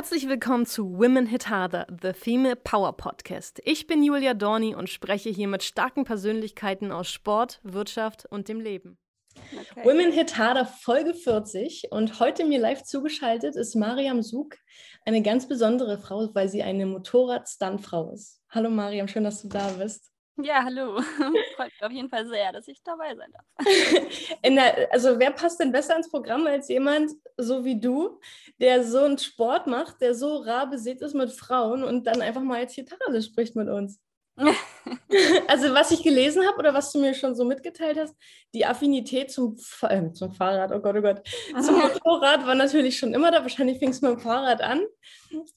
Herzlich willkommen zu Women Hit Harder, the Female Power Podcast. Ich bin Julia Dorni und spreche hier mit starken Persönlichkeiten aus Sport, Wirtschaft und dem Leben. Okay. Women Hit Harder Folge 40 und heute mir live zugeschaltet ist Mariam Sug, eine ganz besondere Frau, weil sie eine Motorrad-Stuntfrau ist. Hallo Mariam, schön, dass du da bist. Ja, hallo. Freut mich auf jeden Fall sehr, dass ich dabei sein darf. Der, also wer passt denn besser ins Programm als jemand so wie du, der so einen Sport macht, der so rar besät ist mit Frauen und dann einfach mal jetzt Gitarre spricht mit uns? also was ich gelesen habe oder was du mir schon so mitgeteilt hast, die Affinität zum, äh, zum Fahrrad, oh Gott, oh Gott, zum Motorrad war natürlich schon immer da. Wahrscheinlich fing es mit dem Fahrrad an.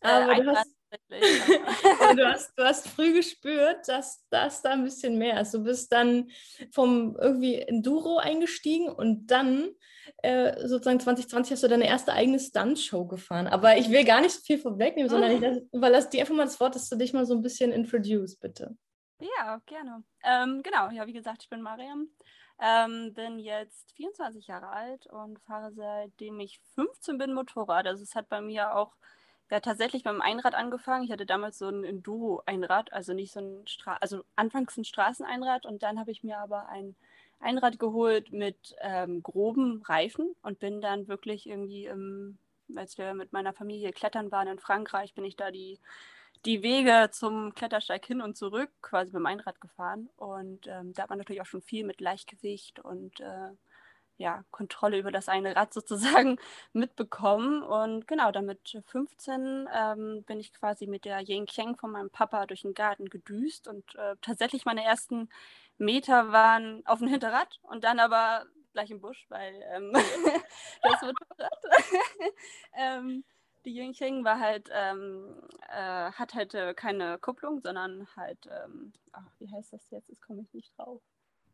Aber äh, du hast du, hast, du hast früh gespürt, dass das da ein bisschen mehr ist. Du bist dann vom irgendwie Enduro eingestiegen und dann äh, sozusagen 2020 hast du deine erste eigene Stunt-Show gefahren. Aber ich will gar nicht so viel vorwegnehmen, sondern ich lass, überlasse dir einfach mal das Wort, dass du dich mal so ein bisschen introduce, bitte. Ja, gerne. Ähm, genau, ja, wie gesagt, ich bin Mariam. Ähm, bin jetzt 24 Jahre alt und fahre seitdem ich 15 bin Motorrad. Also es hat bei mir auch ja, tatsächlich beim Einrad angefangen. Ich hatte damals so ein Enduro-Einrad, also nicht so ein Stra also anfangs ein Straßeneinrad und dann habe ich mir aber ein Einrad geholt mit ähm, groben Reifen und bin dann wirklich irgendwie, im, als wir mit meiner Familie klettern waren in Frankreich, bin ich da die, die Wege zum Klettersteig hin und zurück quasi beim Einrad gefahren. Und ähm, da hat man natürlich auch schon viel mit Leichtgewicht und äh, ja, Kontrolle über das eine Rad sozusagen mitbekommen. Und genau, damit 15 ähm, bin ich quasi mit der Yin Qiang von meinem Papa durch den Garten gedüst. Und äh, tatsächlich meine ersten Meter waren auf dem Hinterrad und dann aber gleich im Busch, weil ähm, das Motorrad. ähm, die Yin Qiang war halt, ähm, äh, hat halt äh, keine Kupplung, sondern halt, ach, wie heißt das jetzt? Jetzt komme ich nicht drauf.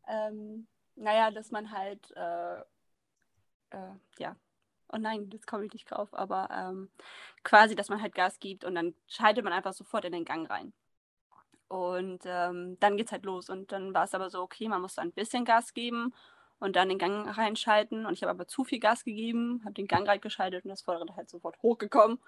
Ähm, naja, dass man halt, äh, äh, ja, oh nein, das komme ich nicht drauf, aber ähm, quasi, dass man halt Gas gibt und dann schaltet man einfach sofort in den Gang rein. Und ähm, dann geht's halt los. Und dann war es aber so, okay, man muss ein bisschen Gas geben und dann den Gang reinschalten. Und ich habe aber zu viel Gas gegeben, habe den Gang reingeschaltet und das Vorderrad halt sofort hochgekommen.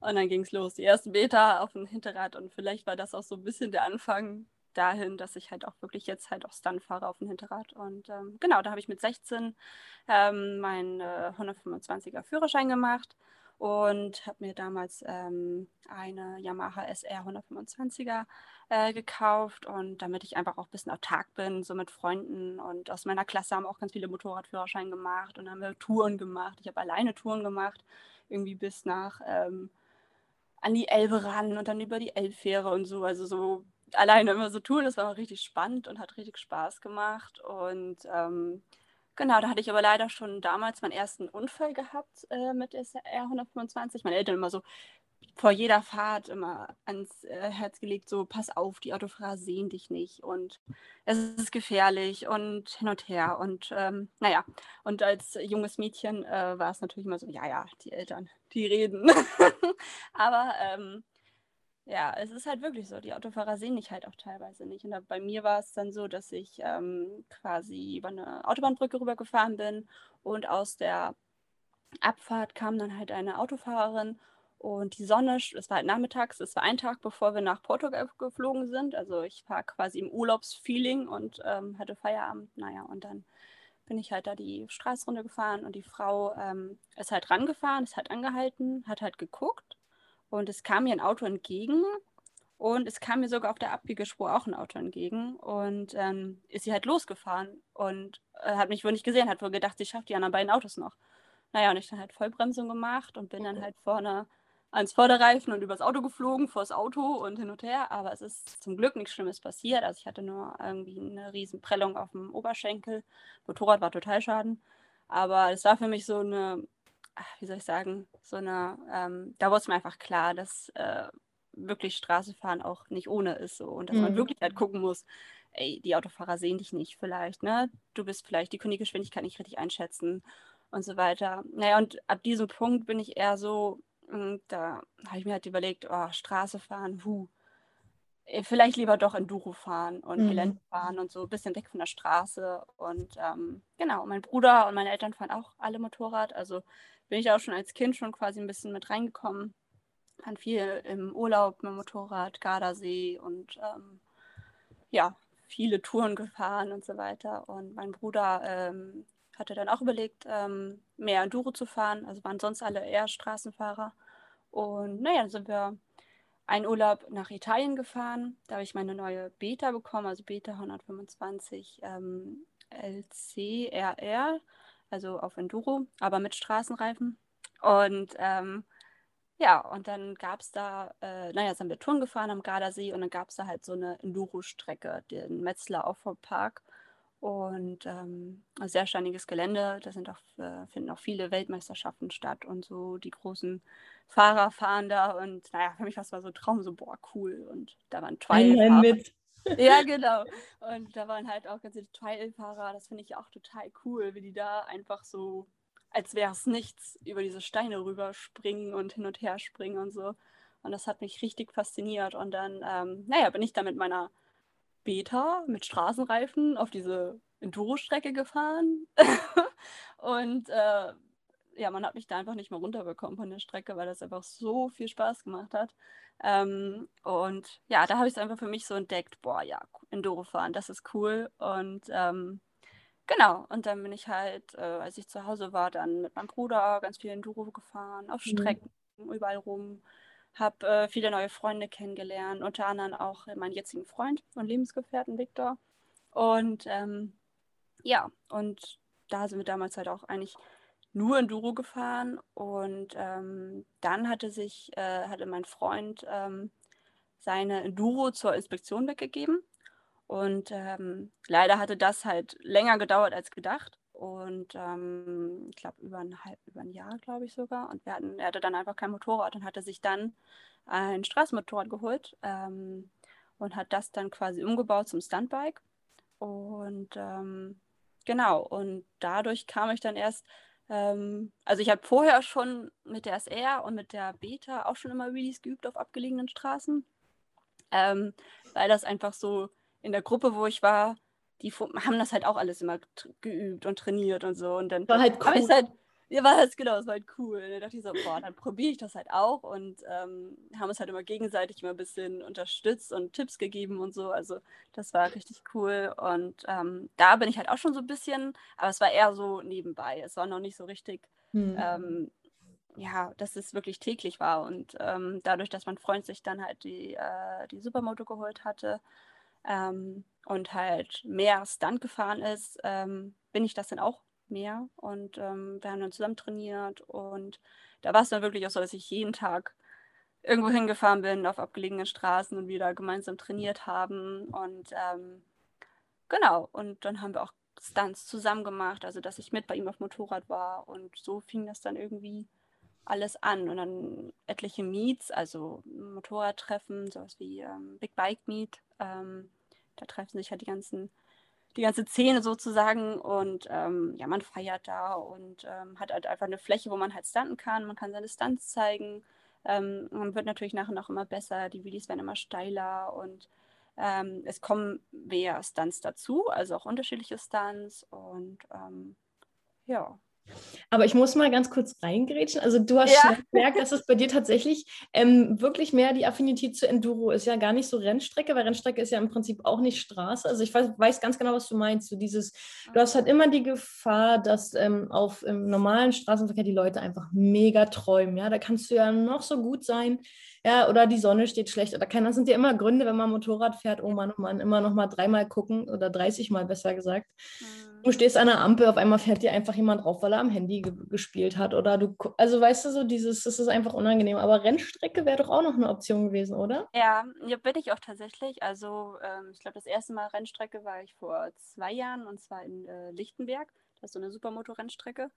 Und dann ging es los, die ersten Meter auf dem Hinterrad. Und vielleicht war das auch so ein bisschen der Anfang dahin, dass ich halt auch wirklich jetzt halt auch Stunt fahre auf dem Hinterrad. Und ähm, genau, da habe ich mit 16 ähm, meinen äh, 125er Führerschein gemacht und habe mir damals ähm, eine Yamaha SR 125er äh, gekauft und damit ich einfach auch ein bisschen autark bin, so mit Freunden und aus meiner Klasse haben auch ganz viele Motorradführerschein gemacht und haben wir Touren gemacht. Ich habe alleine Touren gemacht, irgendwie bis nach ähm, an die Elbe ran und dann über die Elbfähre und so, also so alleine immer so tun. Das war richtig spannend und hat richtig Spaß gemacht. Und ähm, genau, da hatte ich aber leider schon damals meinen ersten Unfall gehabt äh, mit der R125. Meine Eltern immer so vor jeder Fahrt immer ans äh, Herz gelegt, so pass auf, die Autofahrer sehen dich nicht und es ist gefährlich und hin und her. Und ähm, naja, und als junges Mädchen äh, war es natürlich immer so, ja, ja, die Eltern, die reden. aber ähm, ja, es ist halt wirklich so. Die Autofahrer sehen mich halt auch teilweise nicht. Und da, bei mir war es dann so, dass ich ähm, quasi über eine Autobahnbrücke rübergefahren bin und aus der Abfahrt kam dann halt eine Autofahrerin und die Sonne, es war halt nachmittags, es war ein Tag, bevor wir nach Portugal geflogen sind. Also ich war quasi im Urlaubsfeeling und ähm, hatte Feierabend. Naja, und dann bin ich halt da die Straße runtergefahren und die Frau ähm, ist halt rangefahren, ist halt angehalten, hat halt geguckt und es kam mir ein Auto entgegen und es kam mir sogar auf der Abbiegespur auch ein Auto entgegen und ähm, ist sie halt losgefahren und äh, hat mich wohl nicht gesehen, hat wohl gedacht, sie schafft die anderen beiden Autos noch. Naja, und ich dann halt Vollbremsung gemacht und bin dann halt vorne ans Vorderreifen und übers Auto geflogen, vors Auto und hin und her. Aber es ist zum Glück nichts Schlimmes passiert. Also ich hatte nur irgendwie eine riesen Prellung auf dem Oberschenkel. Motorrad war total schaden. Aber es war für mich so eine wie soll ich sagen, so eine, ähm, da wurde es mir einfach klar, dass äh, wirklich Straßenfahren auch nicht ohne ist so und dass mhm. man wirklich halt gucken muss, ey, die Autofahrer sehen dich nicht vielleicht, ne? Du bist vielleicht, die können die Geschwindigkeit nicht richtig einschätzen und so weiter. Naja, und ab diesem Punkt bin ich eher so, hm, da habe ich mir halt überlegt, oh, Straße fahren, huh, vielleicht lieber doch Enduro fahren und mhm. Gelände fahren und so ein bisschen weg von der Straße. Und ähm, genau, mein Bruder und meine Eltern fahren auch alle Motorrad. Also bin ich auch schon als Kind schon quasi ein bisschen mit reingekommen. waren viel im Urlaub mit Motorrad, Gardasee und ähm, ja, viele Touren gefahren und so weiter. Und mein Bruder ähm, hatte dann auch überlegt, ähm, mehr Enduro zu fahren. Also waren sonst alle eher Straßenfahrer. Und naja, dann sind wir einen Urlaub nach Italien gefahren. Da habe ich meine neue Beta bekommen, also Beta 125 ähm, LCRR, also auf Enduro, aber mit Straßenreifen. Und ähm, ja, und dann gab es da, äh, naja, sind wir Touren gefahren am Gardasee und dann gab es da halt so eine Enduro-Strecke, den Metzler Auffahrpark. Und ähm, ein sehr steiniges Gelände. Da sind auch, äh, finden auch viele Weltmeisterschaften statt und so die großen Fahrer fahren da. Und naja, für mich war es so ein Traum, so boah, cool. Und da waren Trial-Fahrer. mit. Ja, genau. Und da waren halt auch ganz viele Trial-Fahrer. Das finde ich auch total cool, wie die da einfach so, als wäre es nichts, über diese Steine rüberspringen und hin und her springen und so. Und das hat mich richtig fasziniert. Und dann, ähm, naja, bin ich da mit meiner Beta mit Straßenreifen auf diese Enduro-Strecke gefahren. und äh, ja, man hat mich da einfach nicht mehr runterbekommen von der Strecke, weil das einfach so viel Spaß gemacht hat. Ähm, und ja, da habe ich es einfach für mich so entdeckt, boah, ja, Enduro fahren, das ist cool. Und ähm, genau, und dann bin ich halt, äh, als ich zu Hause war, dann mit meinem Bruder ganz viel Enduro gefahren, auf mhm. Strecken, mhm. überall rum habe äh, viele neue Freunde kennengelernt, unter anderem auch meinen jetzigen Freund und Lebensgefährten Viktor. Und ähm, ja, und da sind wir damals halt auch eigentlich nur Enduro gefahren. Und ähm, dann hatte sich, äh, hatte mein Freund ähm, seine Enduro zur Inspektion weggegeben. Und ähm, leider hatte das halt länger gedauert als gedacht und ähm, ich glaube über ein, über ein Jahr, glaube ich sogar. Und wir hatten, er hatte dann einfach kein Motorrad und hatte sich dann ein Straßenmotorrad geholt ähm, und hat das dann quasi umgebaut zum Stuntbike. Und ähm, genau, und dadurch kam ich dann erst, ähm, also ich habe vorher schon mit der SR und mit der Beta auch schon immer Wheelies geübt auf abgelegenen Straßen, ähm, weil das einfach so in der Gruppe, wo ich war, die haben das halt auch alles immer geübt und trainiert und so. Und dann war halt cool. ich halt, ja, war das genau, es war halt cool. Dann dachte ich so, boah, dann probiere ich das halt auch und ähm, haben uns halt immer gegenseitig immer ein bisschen unterstützt und Tipps gegeben und so. Also das war richtig cool. Und ähm, da bin ich halt auch schon so ein bisschen, aber es war eher so nebenbei. Es war noch nicht so richtig, hm. ähm, ja, dass es wirklich täglich war. Und ähm, dadurch, dass mein Freund sich dann halt die, äh, die Supermoto geholt hatte, ähm, und halt mehr Stunt gefahren ist, ähm, bin ich das dann auch mehr. Und ähm, wir haben dann zusammen trainiert und da war es dann wirklich auch so, dass ich jeden Tag irgendwo hingefahren bin auf abgelegenen Straßen und wir da gemeinsam trainiert haben. Und ähm, genau, und dann haben wir auch Stunts zusammen gemacht, also dass ich mit bei ihm auf Motorrad war und so fing das dann irgendwie alles an und dann etliche Meets, also Motorradtreffen, sowas wie ähm, Big Bike Meet, ähm, da treffen sich halt die ganzen, die ganze Szene sozusagen und ähm, ja, man feiert da und ähm, hat halt einfach eine Fläche, wo man halt stunten kann. Man kann seine Stunts zeigen. Ähm, man wird natürlich nach und nach immer besser. Die Videos werden immer steiler und ähm, es kommen mehr Stunts dazu, also auch unterschiedliche Stunts und ähm, ja. Aber ich muss mal ganz kurz reingrätschen. Also du hast ja. gemerkt, dass es bei dir tatsächlich ähm, wirklich mehr die Affinität zu Enduro ist. Ja, gar nicht so Rennstrecke, weil Rennstrecke ist ja im Prinzip auch nicht Straße. Also ich weiß, weiß ganz genau, was du meinst. So dieses, du hast halt immer die Gefahr, dass ähm, auf normalen Straßenverkehr die Leute einfach mega träumen. Ja, da kannst du ja noch so gut sein. Ja, oder die Sonne steht schlecht oder keiner. Das sind ja immer Gründe, wenn man Motorrad fährt, oh Mann, oh Mann, immer noch mal dreimal gucken oder 30 Mal besser gesagt. Mhm Du stehst an der Ampel, auf einmal fährt dir einfach jemand drauf, weil er am Handy ge gespielt hat. Oder du, also weißt du so, dieses, das ist einfach unangenehm. Aber Rennstrecke wäre doch auch noch eine Option gewesen, oder? Ja, ja bin ich auch tatsächlich. Also ähm, ich glaube, das erste Mal Rennstrecke war ich vor zwei Jahren und zwar in äh, Lichtenberg. Das ist so eine Supermoto-Rennstrecke.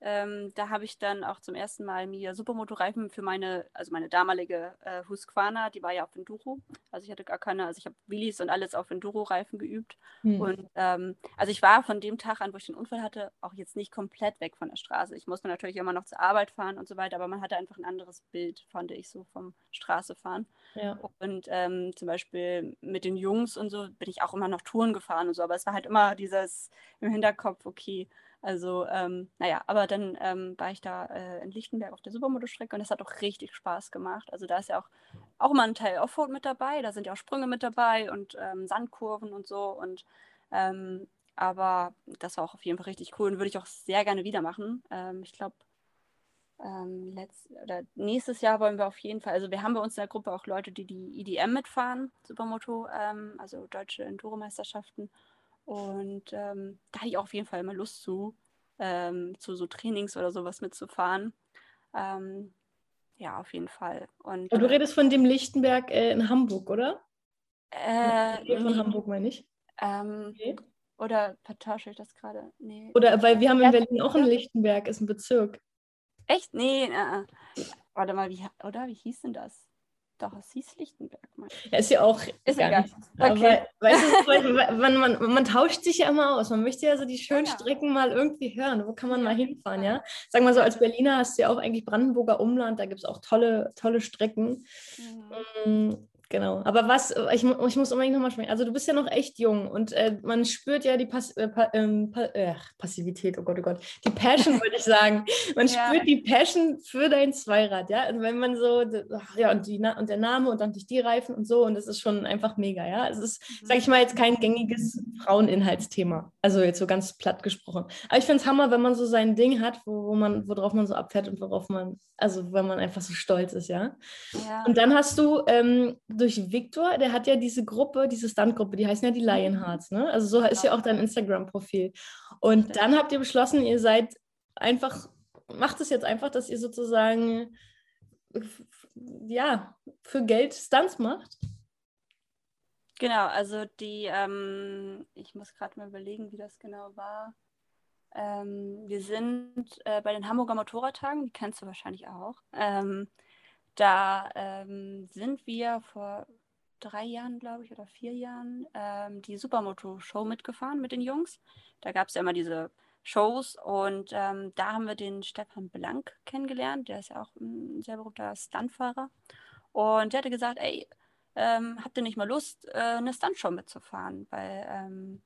Ähm, da habe ich dann auch zum ersten Mal mir Supermotoreifen für meine, also meine damalige äh, Husqvarna, die war ja auf Enduro. Also ich hatte gar keine, also ich habe Willys und alles auf Enduro-Reifen geübt. Hm. Und ähm, also ich war von dem Tag an, wo ich den Unfall hatte, auch jetzt nicht komplett weg von der Straße. Ich musste natürlich immer noch zur Arbeit fahren und so weiter, aber man hatte einfach ein anderes Bild, fand ich so vom Straßefahren. Ja. Und ähm, zum Beispiel mit den Jungs und so bin ich auch immer noch Touren gefahren und so, aber es war halt immer dieses im Hinterkopf, okay, Also, ähm, naja, aber dann ähm, war ich da äh, in Lichtenberg auf der Supermotostrecke und das hat auch richtig Spaß gemacht. Also da ist ja auch, auch immer ein Teil Offroad mit dabei, da sind ja auch Sprünge mit dabei und ähm, Sandkurven und so. Und ähm, aber das war auch auf jeden Fall richtig cool und würde ich auch sehr gerne wieder machen. Ähm, ich glaube, ähm, nächstes Jahr wollen wir auf jeden Fall, also wir haben bei uns in der Gruppe auch Leute, die die IDM mitfahren, Supermoto, ähm, also deutsche Enduro-Meisterschaften. Und ähm, da hatte ich auch auf jeden Fall immer Lust zu, ähm, zu so Trainings oder sowas mitzufahren. Ähm, ja, auf jeden Fall. Und, Aber du äh, redest von dem Lichtenberg äh, in Hamburg, oder? Äh, von nee. Hamburg, meine ich. Ähm, okay. Oder vertausche ich das gerade? Nee. Oder weil wir haben in Berlin auch einen Lichtenberg, ist ein Bezirk. Echt? Nee, äh, warte mal, wie, oder? Wie hieß denn das? Doch, es hieß Lichtenberg. Ja, ist ja auch ist gar nicht. Okay. Aber, weißt du, man, man, man, tauscht sich ja immer aus. Man möchte ja so die schönen ja. Strecken mal irgendwie hören. Wo kann man mal hinfahren, ja? Sag mal so, als Berliner hast du ja auch eigentlich Brandenburger Umland, da gibt es auch tolle, tolle Strecken. Mhm. Genau. Aber was, ich, ich muss unbedingt nochmal sprechen. Also du bist ja noch echt jung und äh, man spürt ja die Pass, äh, pa, ähm, pa, äh, Passivität, oh Gott, oh Gott. Die Passion, würde ich sagen. Man ja. spürt die Passion für dein Zweirad, ja. Und wenn man so, ach, ja, und, die, und der Name und dann durch die Reifen und so, und das ist schon einfach mega, ja. Es ist, mhm. sag ich mal, jetzt kein gängiges Fraueninhaltsthema. Also jetzt so ganz platt gesprochen. Aber ich finde es Hammer, wenn man so sein Ding hat, wo, wo man, worauf man so abfährt und worauf man, also wenn man einfach so stolz ist, ja. ja. Und dann hast du ähm, durch Victor, der hat ja diese Gruppe, diese Stuntgruppe, die heißen ja die mhm. Lionhearts, ne? Also so ist ja auch dein Instagram-Profil. Und dann habt ihr beschlossen, ihr seid einfach, macht es jetzt einfach, dass ihr sozusagen ja, für Geld Stunts macht. Genau, also die, ähm, ich muss gerade mal überlegen, wie das genau war. Ähm, wir sind äh, bei den Hamburger Motorradtagen, die kennst du wahrscheinlich auch. Ähm, da ähm, sind wir vor drei Jahren, glaube ich, oder vier Jahren ähm, die Supermoto-Show mitgefahren mit den Jungs. Da gab es ja immer diese Shows und ähm, da haben wir den Stefan Blank kennengelernt. Der ist ja auch ein sehr berühmter Stuntfahrer. Und der hatte gesagt, ey, ähm, habt ihr nicht mal Lust, äh, eine Stuntshow mitzufahren? Weil ähm,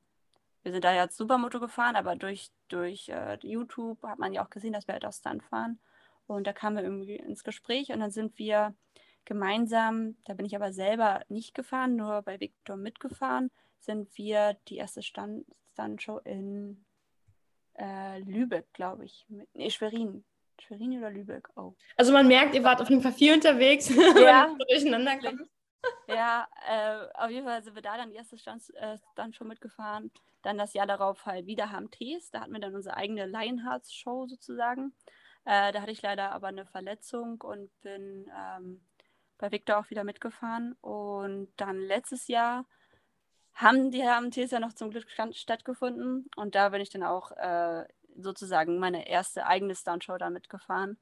wir sind da jetzt Supermoto gefahren, aber durch, durch äh, YouTube hat man ja auch gesehen, dass wir halt auch Stunt fahren. Und da kamen wir irgendwie ins Gespräch und dann sind wir gemeinsam, da bin ich aber selber nicht gefahren, nur bei Victor mitgefahren, sind wir die erste Stand Stuntshow in äh, Lübeck, glaube ich. Nee, Schwerin. Schwerin oder Lübeck? Oh. Also man merkt, ihr wart auf jeden Fall viel unterwegs. Ja. durcheinander kommt. Ja, äh, auf jeden Fall sind wir da dann die erste Stand, äh, Stuntshow mitgefahren. Dann das Jahr darauf halt wieder HMTs. Da hatten wir dann unsere eigene Lionhearts-Show sozusagen. Äh, da hatte ich leider aber eine Verletzung und bin ähm, bei Victor auch wieder mitgefahren. Und dann letztes Jahr haben die HMTs ja noch zum Glück stattgefunden. Und da bin ich dann auch äh, sozusagen meine erste eigene Stuntshow da mitgefahren.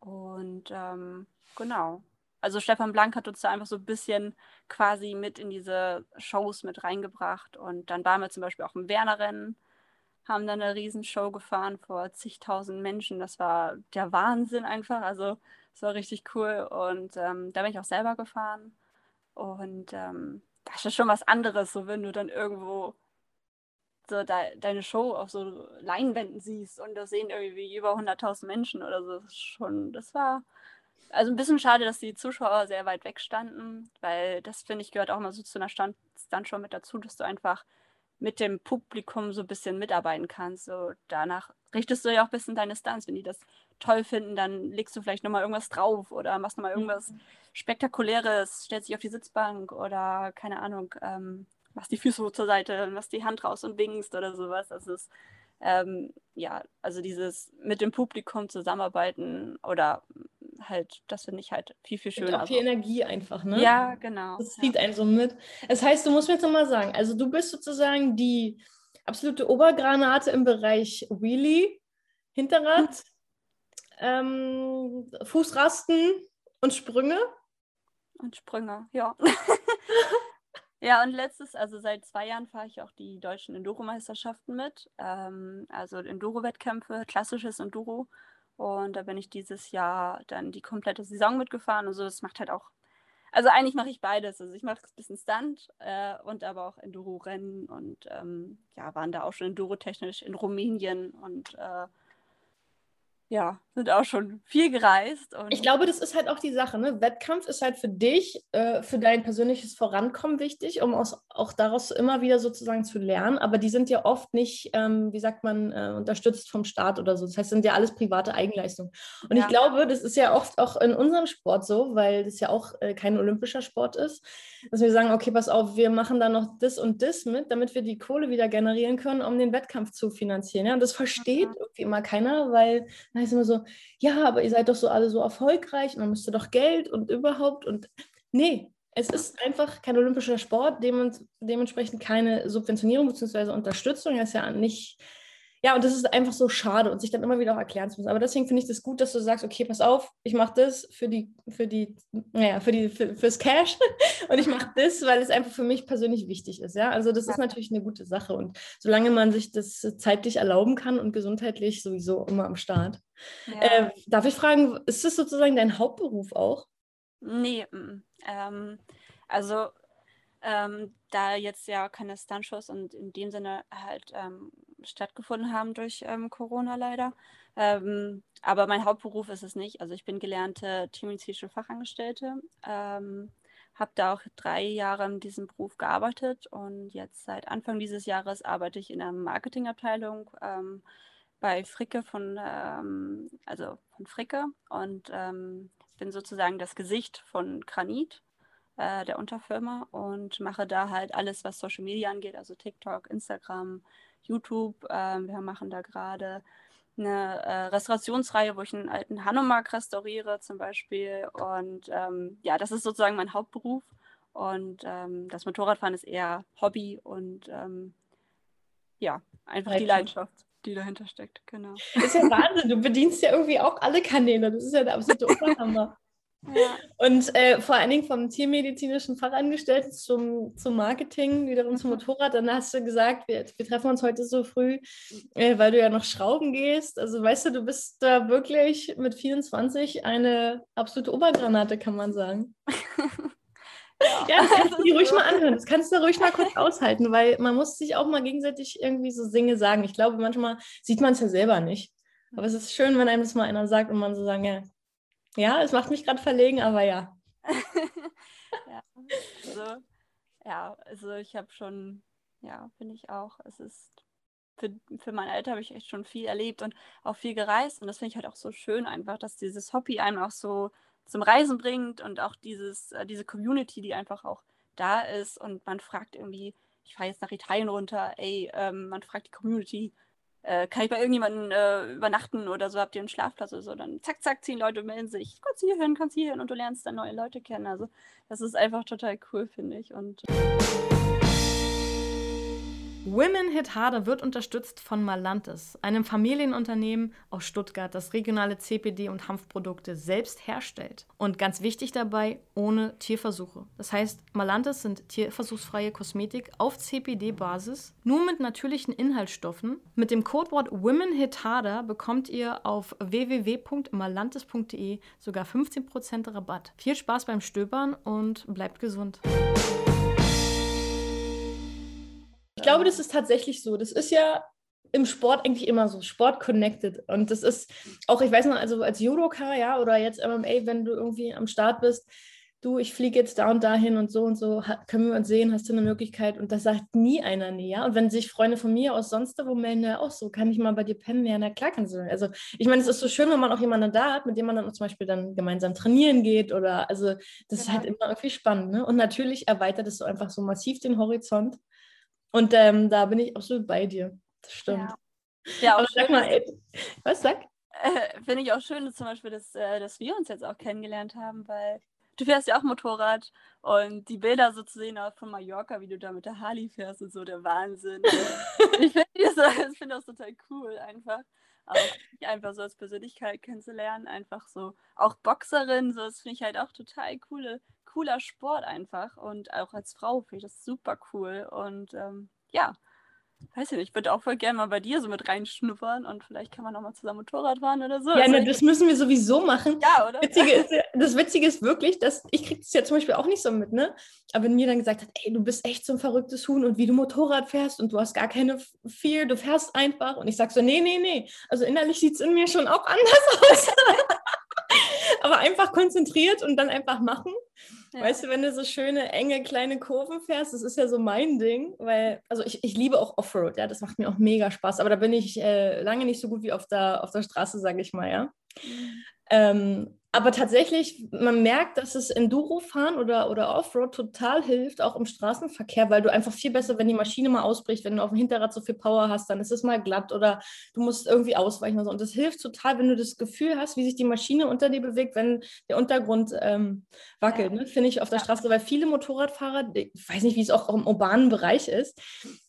Und ähm, genau. Also Stefan Blank hat uns da einfach so ein bisschen quasi mit in diese Shows mit reingebracht. Und dann waren wir zum Beispiel auch im Werner-Rennen haben dann eine Riesenshow gefahren vor zigtausend Menschen. Das war der Wahnsinn einfach. Also es war richtig cool. Und ähm, da bin ich auch selber gefahren. Und ähm, das ist schon was anderes, so wenn du dann irgendwo so de deine Show auf so Leinwänden siehst und da sehen irgendwie über 100.000 Menschen oder so. Das schon, das war also ein bisschen schade, dass die Zuschauer sehr weit weg standen, weil das finde ich gehört auch mal so zu einer Stand Stuntshow mit dazu, dass du einfach mit dem Publikum so ein bisschen mitarbeiten kannst. So danach richtest du ja auch ein bisschen deine Stunts. Wenn die das toll finden, dann legst du vielleicht nochmal irgendwas drauf oder machst nochmal irgendwas mhm. Spektakuläres, stellst dich auf die Sitzbank oder keine Ahnung, ähm, machst die Füße zur Seite, machst die Hand raus und winkst oder sowas. Das ist ähm, ja, also dieses mit dem Publikum zusammenarbeiten oder halt, das finde ich halt viel, viel schöner. Und auch viel Energie einfach, ne? Ja, genau. Das zieht ja. einen so mit. Das heißt, du musst mir jetzt nochmal sagen, also du bist sozusagen die absolute Obergranate im Bereich Wheelie, Hinterrad, ähm, Fußrasten und Sprünge. Und Sprünge, ja. ja, und letztes, also seit zwei Jahren fahre ich auch die deutschen Enduro-Meisterschaften mit. Ähm, also Enduro-Wettkämpfe, klassisches Enduro. Und da bin ich dieses Jahr dann die komplette Saison mitgefahren. Also das macht halt auch, also eigentlich mache ich beides. Also ich mache ein bisschen Stunt äh, und aber auch Enduro-Rennen und ähm, ja, waren da auch schon Enduro-technisch in Rumänien und äh, ja, sind auch schon viel gereist. ich glaube, das ist halt auch die Sache. Ne? Wettkampf ist halt für dich, äh, für dein persönliches Vorankommen wichtig, um aus, auch daraus immer wieder sozusagen zu lernen. Aber die sind ja oft nicht, ähm, wie sagt man, äh, unterstützt vom Staat oder so. Das heißt, sind ja alles private Eigenleistungen. Und ja. ich glaube, das ist ja oft auch in unserem Sport so, weil das ja auch äh, kein olympischer Sport ist, dass wir sagen, okay, pass auf, wir machen da noch das und das mit, damit wir die Kohle wieder generieren können, um den Wettkampf zu finanzieren. Ja? Und das versteht mhm. irgendwie immer keiner, weil dann heißt immer so, ja, aber ihr seid doch so alle so erfolgreich und man müsste doch Geld und überhaupt und nee, es ist einfach kein olympischer Sport, dementsprechend keine Subventionierung bzw. Unterstützung. Er ist ja nicht ja, und das ist einfach so schade und sich dann immer wieder auch erklären zu müssen. Aber deswegen finde ich das gut, dass du sagst, okay, pass auf, ich mache das für die, für die, naja, für die, für, fürs Cash und ich mache das, weil es einfach für mich persönlich wichtig ist. Ja, also das ist natürlich eine gute Sache und solange man sich das zeitlich erlauben kann und gesundheitlich sowieso immer am Start. Ja. Äh, darf ich fragen, ist das sozusagen dein Hauptberuf auch? Nee, mm, ähm, also ähm, da jetzt ja keine Stuntshows und in dem Sinne halt ähm, stattgefunden haben durch ähm, Corona leider. Ähm, aber mein Hauptberuf ist es nicht. Also ich bin gelernte tiermedizinische Fachangestellte, ähm, habe da auch drei Jahre in diesem Beruf gearbeitet und jetzt seit Anfang dieses Jahres arbeite ich in einer Marketingabteilung ähm, bei Fricke von, also von Fricke und bin sozusagen das Gesicht von Granit äh, der Unterfirma und mache da halt alles, was Social Media angeht, also TikTok, Instagram, YouTube. Äh, wir machen da gerade eine äh, Restaurationsreihe, wo ich einen alten Hanomag restauriere zum Beispiel. Und ähm, ja, das ist sozusagen mein Hauptberuf. Und ähm, das Motorradfahren ist eher Hobby und ähm, ja, einfach die Leidenschaft, die dahinter steckt. Genau. Das ist ja Wahnsinn. Du bedienst ja irgendwie auch alle Kanäle. Das ist ja der absolute Oberhammer. Und äh, vor allen Dingen vom tiermedizinischen Fachangestellten zum, zum Marketing, wiederum zum mhm. Motorrad, dann hast du gesagt, wir, wir treffen uns heute so früh, äh, weil du ja noch schrauben gehst. Also weißt du, du bist da wirklich mit 24 eine absolute Obergranate, kann man sagen. Ja, ja, das kannst du dir ruhig mal anhören. Das kannst du ruhig mal kurz aushalten, weil man muss sich auch mal gegenseitig irgendwie so Dinge sagen. Ich glaube, manchmal sieht man es ja selber nicht. Aber es ist schön, wenn einem das mal einer sagt und man so sagen, ja, ja, es macht mich gerade verlegen, aber ja. ja, also, ja, also ich habe schon, ja, finde ich auch, es ist, für, für mein Alter habe ich echt schon viel erlebt und auch viel gereist und das finde ich halt auch so schön einfach, dass dieses Hobby einem auch so zum Reisen bringt und auch dieses, äh, diese Community, die einfach auch da ist und man fragt irgendwie, ich fahre jetzt nach Italien runter, ey, ähm, man fragt die Community, äh, kann ich bei irgendjemandem äh, übernachten oder so, habt ihr einen Schlafplatz oder so, dann zack, zack, zehn Leute melden sich, kannst hier hin, kannst hier hin und du lernst dann neue Leute kennen. Also das ist einfach total cool, finde ich. Und Women Hit Harder wird unterstützt von Malantis, einem Familienunternehmen aus Stuttgart, das regionale CPD und Hanfprodukte selbst herstellt. Und ganz wichtig dabei, ohne Tierversuche. Das heißt, Malantis sind tierversuchsfreie Kosmetik auf CPD-Basis, nur mit natürlichen Inhaltsstoffen. Mit dem Codewort Women Hit Harder bekommt ihr auf www.malantis.de sogar 15% Rabatt. Viel Spaß beim Stöbern und bleibt gesund. Glaube, das ist tatsächlich so. Das ist ja im Sport eigentlich immer so, Sport connected. Und das ist auch, ich weiß noch, also als Judoka, ja, oder jetzt MMA, wenn du irgendwie am Start bist, du, ich fliege jetzt da und dahin und so und so, können wir uns sehen, hast du eine Möglichkeit? Und das sagt nie einer nee, ja. Und wenn sich Freunde von mir aus sonst wo melden, ja auch so, kann ich mal bei dir pennen? Ja, na klar kannst du. Also ich meine, es ist so schön, wenn man auch jemanden da hat, mit dem man dann zum Beispiel dann gemeinsam trainieren geht oder, also das genau. ist halt immer irgendwie spannend, ne? Und natürlich erweitert es so einfach so massiv den Horizont. Und ähm, da bin ich absolut bei dir. Das stimmt. Ja, ja auch sag mal, ey, was sag? Äh, Finde ich auch schön, dass zum Beispiel, dass, äh, dass wir uns jetzt auch kennengelernt haben, weil du fährst ja auch Motorrad und die Bilder so zu sehen von Mallorca, wie du da mit der Harley fährst und so, der Wahnsinn. ich finde das, find das total cool einfach. Aber einfach so als Persönlichkeit kennenzulernen, einfach so, auch Boxerin, so, das finde ich halt auch total coole cooler Sport einfach. Und auch als Frau finde ich das super cool. Und ähm, ja, weiß ich nicht, ich würde auch voll gerne mal bei dir so mit reinschnuppern und vielleicht kann man auch mal zusammen Motorrad fahren oder so. Ja, also ne, das müssen wir sowieso machen. Ja, oder? Witzige ist, das Witzige ist wirklich, dass ich kriege das ja zum Beispiel auch nicht so mit, ne? Aber wenn mir dann gesagt hat, ey, du bist echt so ein verrücktes Huhn und wie du Motorrad fährst und du hast gar keine Fear, du fährst einfach. Und ich sage so, nee, nee, nee. Also innerlich sieht es in mir schon auch anders aus. Aber einfach konzentriert und dann einfach machen. Ja. Weißt du, wenn du so schöne, enge, kleine Kurven fährst, das ist ja so mein Ding, weil, also ich, ich liebe auch Offroad, ja, das macht mir auch mega Spaß, aber da bin ich äh, lange nicht so gut wie auf der, auf der Straße, sage ich mal, ja. Mhm. Ähm, aber tatsächlich, man merkt, dass es Enduro-Fahren oder, oder Offroad total hilft, auch im Straßenverkehr, weil du einfach viel besser, wenn die Maschine mal ausbricht, wenn du auf dem Hinterrad so viel Power hast, dann ist es mal glatt oder du musst irgendwie ausweichen oder so. Und das hilft total, wenn du das Gefühl hast, wie sich die Maschine unter dir bewegt, wenn der Untergrund ähm, wackelt, ja. ne? finde ich auf der Straße, weil viele Motorradfahrer, ich weiß nicht, wie es auch im urbanen Bereich ist,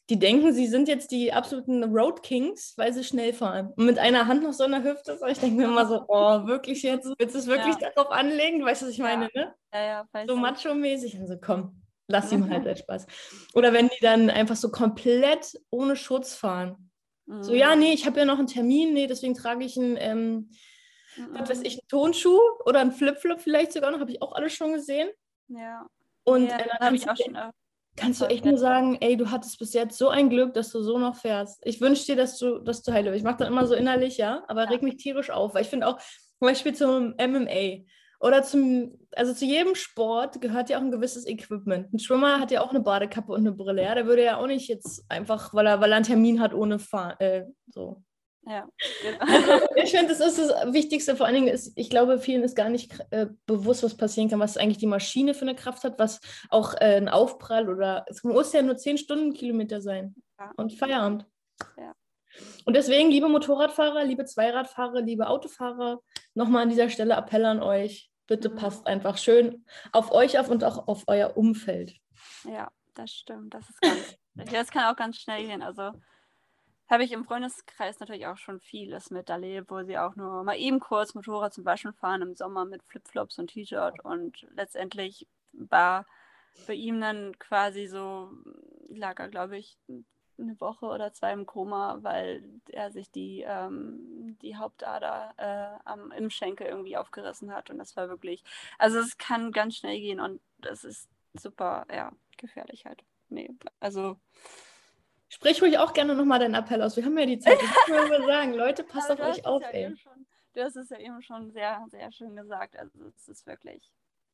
die denken, sie sind jetzt die absoluten Road Kings, weil sie schnell fahren. Und mit einer Hand noch so in der Hüfte. Ich denke mir immer so, oh, wirklich jetzt? Willst du es wirklich ja. darauf anlegen? Du weißt, was ich meine, ne? Ja, ja, So macho-mäßig. Und so, komm, lass ihm halt den Spaß. Oder wenn die dann einfach so komplett ohne Schutz fahren. Mhm. So, ja, nee, ich habe ja noch einen Termin, nee, deswegen trage ich einen, ähm, mhm. was weiß ich, einen Tonschuh oder einen Flip-Flop vielleicht sogar noch, habe ich auch alles schon gesehen. Ja. Und ja, äh, dann habe ich auch schon kannst du echt nur sagen, ey, du hattest bis jetzt so ein Glück, dass du so noch fährst. Ich wünsche dir, dass du, dass du heil Ich mache das immer so innerlich, ja, aber ja. reg mich tierisch auf, weil ich finde auch, zum Beispiel zum MMA oder zum, also zu jedem Sport gehört ja auch ein gewisses Equipment. Ein Schwimmer hat ja auch eine Badekappe und eine Brille, ja, der würde ja auch nicht jetzt einfach, weil er, weil er einen Termin hat, ohne Fahren, äh, so. Ja, genau. Also ich finde, das ist das Wichtigste. Vor allen Dingen ist, ich glaube, vielen ist gar nicht äh, bewusst, was passieren kann, was eigentlich die Maschine für eine Kraft hat, was auch äh, ein Aufprall oder es muss ja nur 10 Stundenkilometer sein ja. und Feierabend. Ja. Und deswegen, liebe Motorradfahrer, liebe Zweiradfahrer, liebe Autofahrer, nochmal an dieser Stelle Appell an euch. Bitte mhm. passt einfach schön auf euch auf und auch auf euer Umfeld. Ja, das stimmt. Das ist ganz, das kann auch ganz schnell gehen. Also habe ich im Freundeskreis natürlich auch schon vieles mit erlebt, wo sie auch nur mal eben kurz Motorrad zum Waschen fahren im Sommer mit Flipflops und T-Shirt. Und letztendlich war bei ihm dann quasi so, lag er glaube ich eine Woche oder zwei im Koma, weil er sich die, ähm, die Hauptader äh, am, im Schenkel irgendwie aufgerissen hat. Und das war wirklich, also es kann ganz schnell gehen und das ist super, ja, gefährlich halt. Nee, also Sprich ruhig auch gerne nochmal deinen Appell aus. Wir haben ja die Zeit. Ich muss mal sagen, Leute, passt auf euch auf, ja ey. Schon, du hast es ja eben schon sehr, sehr schön gesagt. Also es ist wirklich.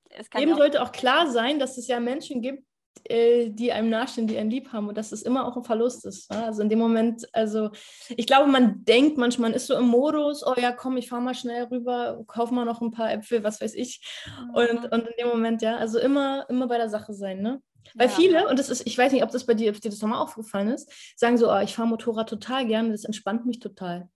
Es eben ja auch sollte auch klar sein, dass es ja Menschen gibt, äh, die einem nahestehen, die einen lieb haben und dass es immer auch ein Verlust ist. Also in dem Moment, also ich glaube, man denkt manchmal, man ist so im Modus, oh ja, komm, ich fahre mal schnell rüber, kauf mal noch ein paar Äpfel, was weiß ich. Mhm. Und, und in dem Moment, ja, also immer, immer bei der Sache sein, ne? Weil ja. viele, und das ist, ich weiß nicht, ob das bei dir, ob dir das nochmal aufgefallen ist, sagen so, oh, ich fahre Motorrad total gerne, das entspannt mich total.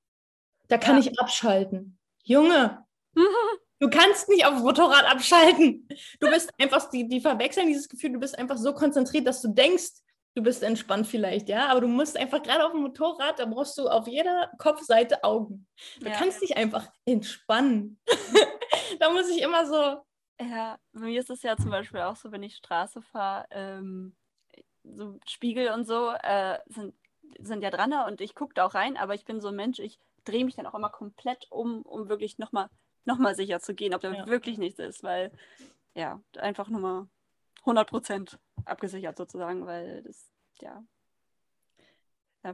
Da kann ja. ich abschalten. Junge, du kannst nicht auf Motorrad abschalten. Du bist einfach, die, die verwechseln dieses Gefühl, du bist einfach so konzentriert, dass du denkst, du bist entspannt vielleicht, ja, aber du musst einfach gerade auf dem Motorrad, da brauchst du auf jeder Kopfseite Augen. Du ja. kannst dich einfach entspannen. da muss ich immer so, ja, bei mir ist es ja zum Beispiel auch so, wenn ich Straße fahre, ähm, so Spiegel und so äh, sind, sind ja dran und ich gucke da auch rein, aber ich bin so ein Mensch, ich drehe mich dann auch immer komplett um, um wirklich nochmal noch mal sicher zu gehen, ob da ja. wirklich nichts ist, weil ja, einfach nur mal 100% abgesichert sozusagen, weil das, ja.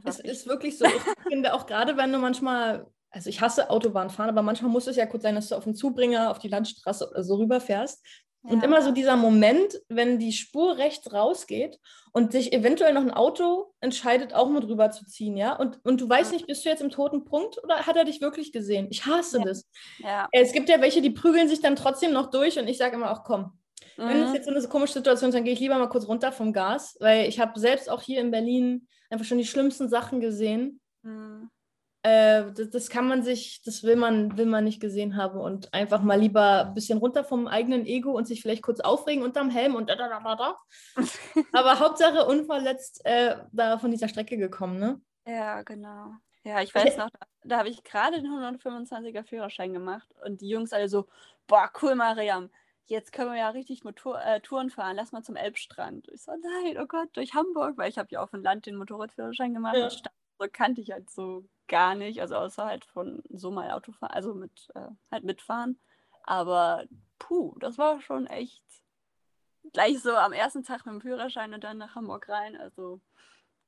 Es ist wirklich so, ich finde auch gerade, wenn du manchmal also ich hasse Autobahnfahren, aber manchmal muss es ja kurz sein, dass du auf den Zubringer, auf die Landstraße oder so rüberfährst. Ja. Und immer so dieser Moment, wenn die Spur rechts rausgeht und sich eventuell noch ein Auto entscheidet, auch mit rüber zu ziehen, ja? Und, und du weißt nicht, bist du jetzt im toten Punkt oder hat er dich wirklich gesehen? Ich hasse ja. das. Ja. Es gibt ja welche, die prügeln sich dann trotzdem noch durch und ich sage immer auch, komm, mhm. wenn es jetzt so eine komische Situation ist, dann gehe ich lieber mal kurz runter vom Gas, weil ich habe selbst auch hier in Berlin einfach schon die schlimmsten Sachen gesehen. Mhm äh, das, das, kann man sich, das will man, will man nicht gesehen haben und einfach mal lieber ein bisschen runter vom eigenen Ego und sich vielleicht kurz aufregen unterm Helm und da, da, da, da, da. Aber Hauptsache unverletzt äh, da von dieser Strecke gekommen, ne? Ja, genau. Ja, ich weiß noch, da, da habe ich gerade den 125er Führerschein gemacht und die Jungs alle so, boah, cool, Mariam, jetzt können wir ja richtig Motor äh, Touren fahren, lass mal zum Elbstrand. Ich so, nein, oh Gott, durch Hamburg, weil ich habe ja auf dem Land den Motorradführerschein gemacht. Ja. Stadt, so kannte ich halt so gar nicht, also außer halt von so mal Autofahren, also mit äh, halt mitfahren. Aber puh, das war schon echt gleich so am ersten Tag mit dem Führerschein und dann nach Hamburg rein. Also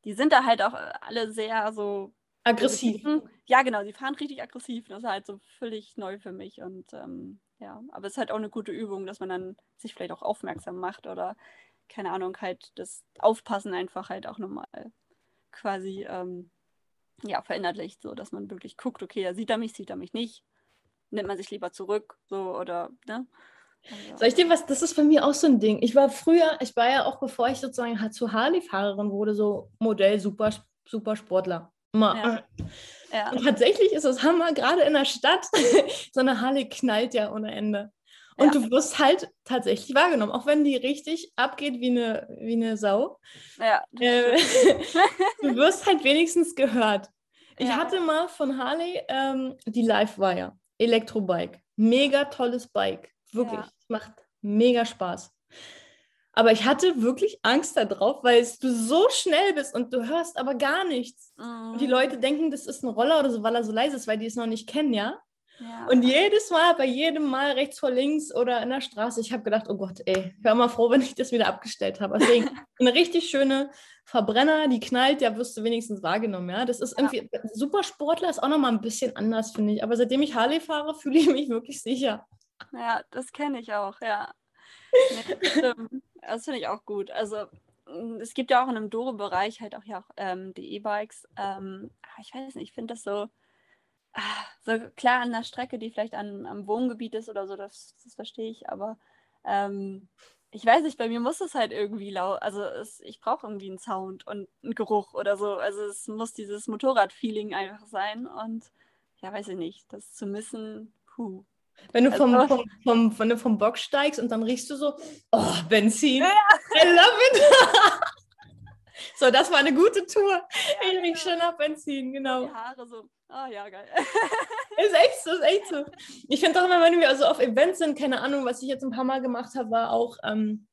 die sind da halt auch alle sehr so aggressiv. Ja, genau, die fahren richtig aggressiv. Das ist halt so völlig neu für mich und ähm, ja, aber es ist halt auch eine gute Übung, dass man dann sich vielleicht auch aufmerksam macht oder keine Ahnung, halt das Aufpassen einfach halt auch nochmal quasi ähm, ja, verinnerlicht, so dass man wirklich guckt, okay, ja, sieht er mich, sieht er mich nicht, nimmt man sich lieber zurück, so oder, ne? Also. Soll ich dir was, das ist bei mir auch so ein Ding. Ich war früher, ich war ja auch, bevor ich sozusagen zu Harley-Fahrerin wurde, so Modell Super, Super Sportler. Immer. Ja. Ja. Und tatsächlich ist es Hammer, gerade in der Stadt, so eine Harley knallt ja ohne Ende. Und ja. du wirst halt tatsächlich wahrgenommen, auch wenn die richtig abgeht wie eine, wie eine Sau. Ja. Äh, du wirst halt wenigstens gehört. Ich ja. hatte mal von Harley ähm, die Livewire, Elektrobike. Mega tolles Bike. Wirklich. Ja. Macht mega Spaß. Aber ich hatte wirklich Angst darauf, weil du so schnell bist und du hörst aber gar nichts. Mhm. Und die Leute denken, das ist ein Roller oder so, weil er so leise ist, weil die es noch nicht kennen, ja? Ja. Und jedes Mal, bei jedem Mal rechts vor links oder in der Straße, ich habe gedacht, oh Gott, ey, hör mal froh, wenn ich das wieder abgestellt habe. Deswegen eine richtig schöne Verbrenner, die knallt, ja, wirst du wenigstens wahrgenommen, ja. Das ist irgendwie, ja. Supersportler ist auch nochmal ein bisschen anders, finde ich. Aber seitdem ich Harley fahre, fühle ich mich wirklich sicher. Ja, das kenne ich auch, ja. Nee, das finde ich auch gut. Also mm, es gibt ja auch in einem Doro-Bereich halt auch ja auch ähm, die E-Bikes. Ähm, ah, ich weiß nicht, ich finde das so, so klar an der Strecke, die vielleicht an, am Wohngebiet ist oder so, das, das verstehe ich, aber ähm, ich weiß nicht, bei mir muss es halt irgendwie laut, also es, ich brauche irgendwie einen Sound und einen Geruch oder so. Also es muss dieses Motorrad-Feeling einfach sein und ja, weiß ich nicht, das zu missen, puh. Wenn du vom, also, vom, vom, wenn du vom Bock steigst und dann riechst du so, oh, Benzin. Ja. I love it. so, das war eine gute Tour. Ja, ich riech schon nach Benzin, genau. Die Haare so, oh ja, geil. ist echt so, ist echt so. Ich finde auch immer, wenn wir also auf Events sind, keine Ahnung, was ich jetzt ein paar Mal gemacht habe, war auch ähm,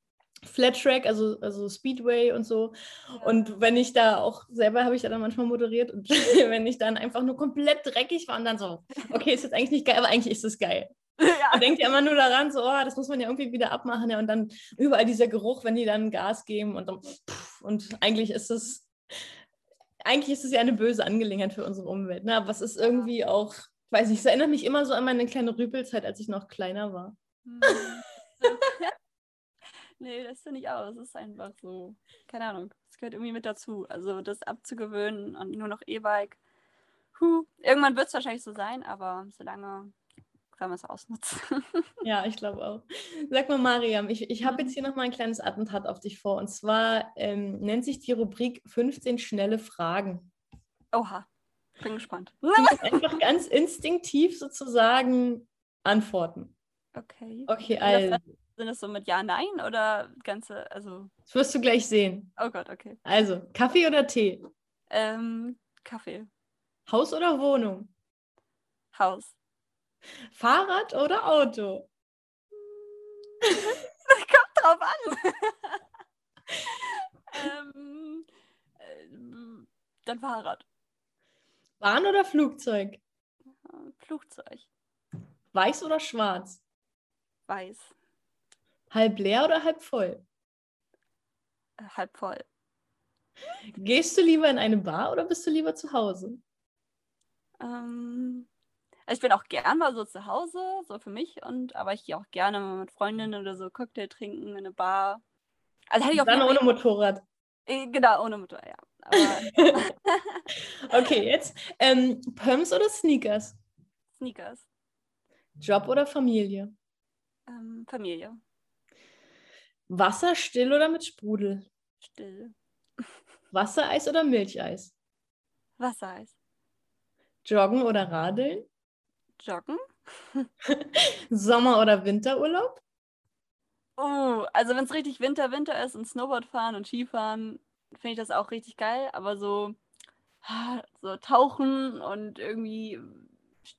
Flat Track, also, also Speedway und so. Ja. Und wenn ich da auch, selber habe ich da dann manchmal moderiert und wenn ich dann einfach nur komplett dreckig war und dann so, okay, ist jetzt eigentlich nicht geil, aber eigentlich ist es geil. Ja. Man denkt ja immer nur daran, so, oh, das muss man ja irgendwie wieder abmachen. Ja, und dann überall dieser Geruch, wenn die dann Gas geben und dann, und eigentlich ist es, eigentlich ist es ja eine böse Angelegenheit für unsere Umwelt. Ne? Aber es ist irgendwie auch, weiß nicht, es erinnert mich immer so an meine kleine Rüpelzeit, als ich noch kleiner war. Mhm. Nee, das finde ich auch. Es ist einfach so, keine Ahnung, es gehört irgendwie mit dazu. Also das abzugewöhnen und nur noch E-Bike. Huh. Irgendwann wird es wahrscheinlich so sein, aber solange kann man es ausnutzen. ja, ich glaube auch. Sag mal, Mariam, ich, ich habe mhm. jetzt hier noch mal ein kleines Attentat auf dich vor. Und zwar ähm, nennt sich die Rubrik 15 schnelle Fragen. Oha, bin gespannt. einfach ganz instinktiv sozusagen antworten. Okay. Okay, also. Sind es so mit Ja, Nein oder ganze, also. Das wirst du gleich sehen. Oh Gott, okay. Also, Kaffee oder Tee? Ähm, Kaffee. Haus oder Wohnung? Haus. Fahrrad oder Auto? Das kommt drauf an. ähm, äh, dann Fahrrad. Bahn oder Flugzeug? Flugzeug. Weiß oder schwarz? Weiß. Halb leer oder halb voll? Äh, halb voll. Gehst du lieber in eine Bar oder bist du lieber zu Hause? Ähm, also ich bin auch gern mal so zu Hause, so für mich, und aber ich gehe auch gerne mal mit Freundinnen oder so Cocktail trinken in eine Bar. Also hätte ich auch Dann ohne Motorrad. Äh, genau, ohne Motorrad, ja. okay, jetzt ähm, Pumps oder Sneakers? Sneakers. Job oder Familie? Ähm, Familie. Wasser still oder mit Sprudel? Still. Wassereis oder Milcheis? Wassereis. Joggen oder Radeln? Joggen. Sommer- oder Winterurlaub? Oh, also wenn es richtig Winter, Winter ist und Snowboard fahren und Skifahren, finde ich das auch richtig geil. Aber so, so tauchen und irgendwie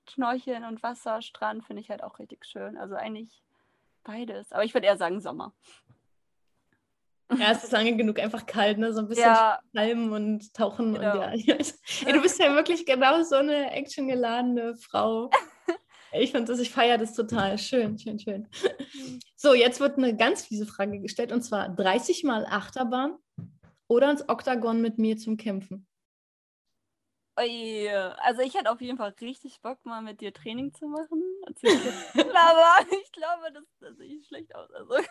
Schnorcheln und Wasser, Strand finde ich halt auch richtig schön. Also eigentlich beides. Aber ich würde eher sagen Sommer. Ja, es ist lange genug einfach kalt, ne? So ein bisschen Ja. Palmen und tauchen Genau. und ja. Ey, du bist ja wirklich genau so eine actiongeladene Frau. Ich finde das, ich feiere das total. Schön, schön, schön. So, jetzt wird eine ganz fiese Frage gestellt und zwar 30 Mal Achterbahn oder ins Oktagon mit mir zum Kämpfen. Ui, also ich hätte auf jeden Fall richtig Bock, mal mit dir Training zu machen. Aber ich glaube, das, das sieht schlecht aus. Also.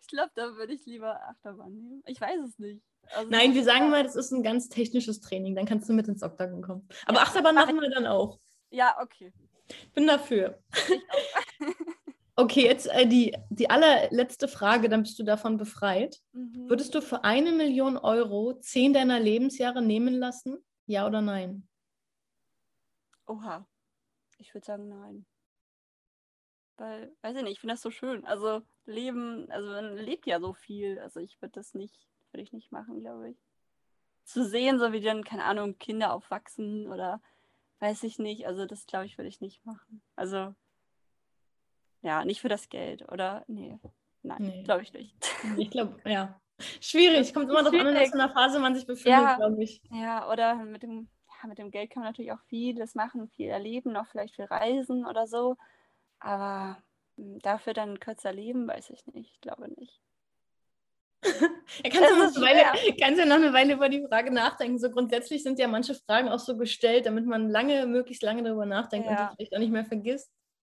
Ich glaube, da würde ich lieber Achterbahn nehmen. Ich weiß es nicht. Also, Nein, wir sagen mal, das ist ein ganz technisches Training, dann kannst du mit ins Oktagon kommen. Aber Ja, Achterbahn mach machen wir dann auch. Ja, okay. Ich bin dafür. Okay, jetzt äh, die, die allerletzte Frage, dann bist du davon befreit. Mhm. Würdest du für eine Million Euro zehn deiner Lebensjahre nehmen lassen? Ja oder nein? Oha. Ich würde sagen, nein. Weil, weiß ich nicht, ich finde das so schön. Also, Leben, also man lebt ja so viel. Also ich würde das nicht, würde ich nicht machen, glaube ich. Zu sehen, so wie dann, keine Ahnung, Kinder aufwachsen oder weiß ich nicht. Also das, glaube ich, würde ich nicht machen. Also, ja, nicht für das Geld, oder? Nee. Nein, Nee. glaube ich nicht. Ich glaube, ja. Schwierig. Kommt immer darauf an, in einer Phase man sich befindet, Ja. glaube ich. Ja, oder mit dem, ja, mit dem Geld kann man natürlich auch vieles machen, viel erleben, auch vielleicht viel reisen oder so. Aber hm, dafür dann kürzer leben, weiß ich nicht. Ich glaube nicht. Ja, kannst, Das du noch eine Weile, kannst ja noch eine Weile über die Frage nachdenken. So grundsätzlich sind ja manche Fragen auch so gestellt, damit man lange, möglichst lange darüber nachdenkt und Ja. die vielleicht auch nicht mehr vergisst.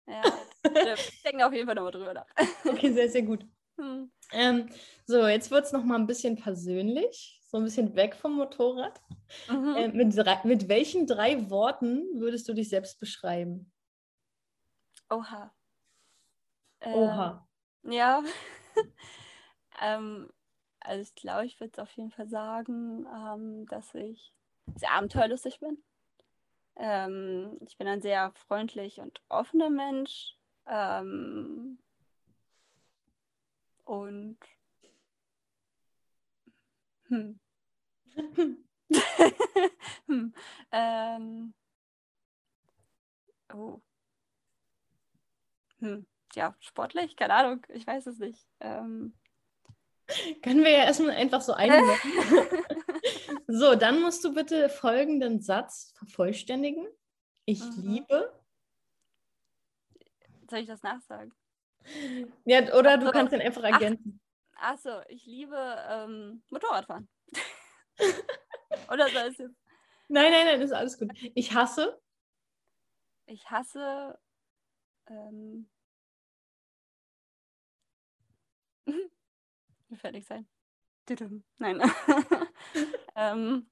Ja, ich denke auf jeden Fall nochmal drüber nach. Okay, sehr, sehr gut. Hm. Ähm, so, jetzt wird es noch mal ein bisschen persönlich, so ein bisschen weg vom Motorrad. Mhm. Äh, mit, drei, mit welchen drei Worten würdest du dich selbst beschreiben? Oha. Oha. Ja. ähm, also ich glaube, ich würde auf jeden Fall sagen, ähm, dass ich sehr abenteuerlustig bin. Ähm, ich bin ein sehr freundlich und offener Mensch. Ähm, und hm. hm. Ähm, oh. Hm. Ja, sportlich? Keine Ahnung, ich weiß es nicht. Ähm, Können wir ja erstmal einfach so einbauen. so, dann musst du bitte folgenden Satz vervollständigen. Ich Mhm. liebe. soll ich das nachsagen? Ja, oder du So. kannst den einfach Ach. ergänzen. Achso, ich liebe ähm, Motorradfahren. Oder soll es jetzt? Nein, nein, nein, ist alles gut. Ich hasse. Ich hasse. Ähm, Mir fällt nichts ein. Tudum. Nein. ähm,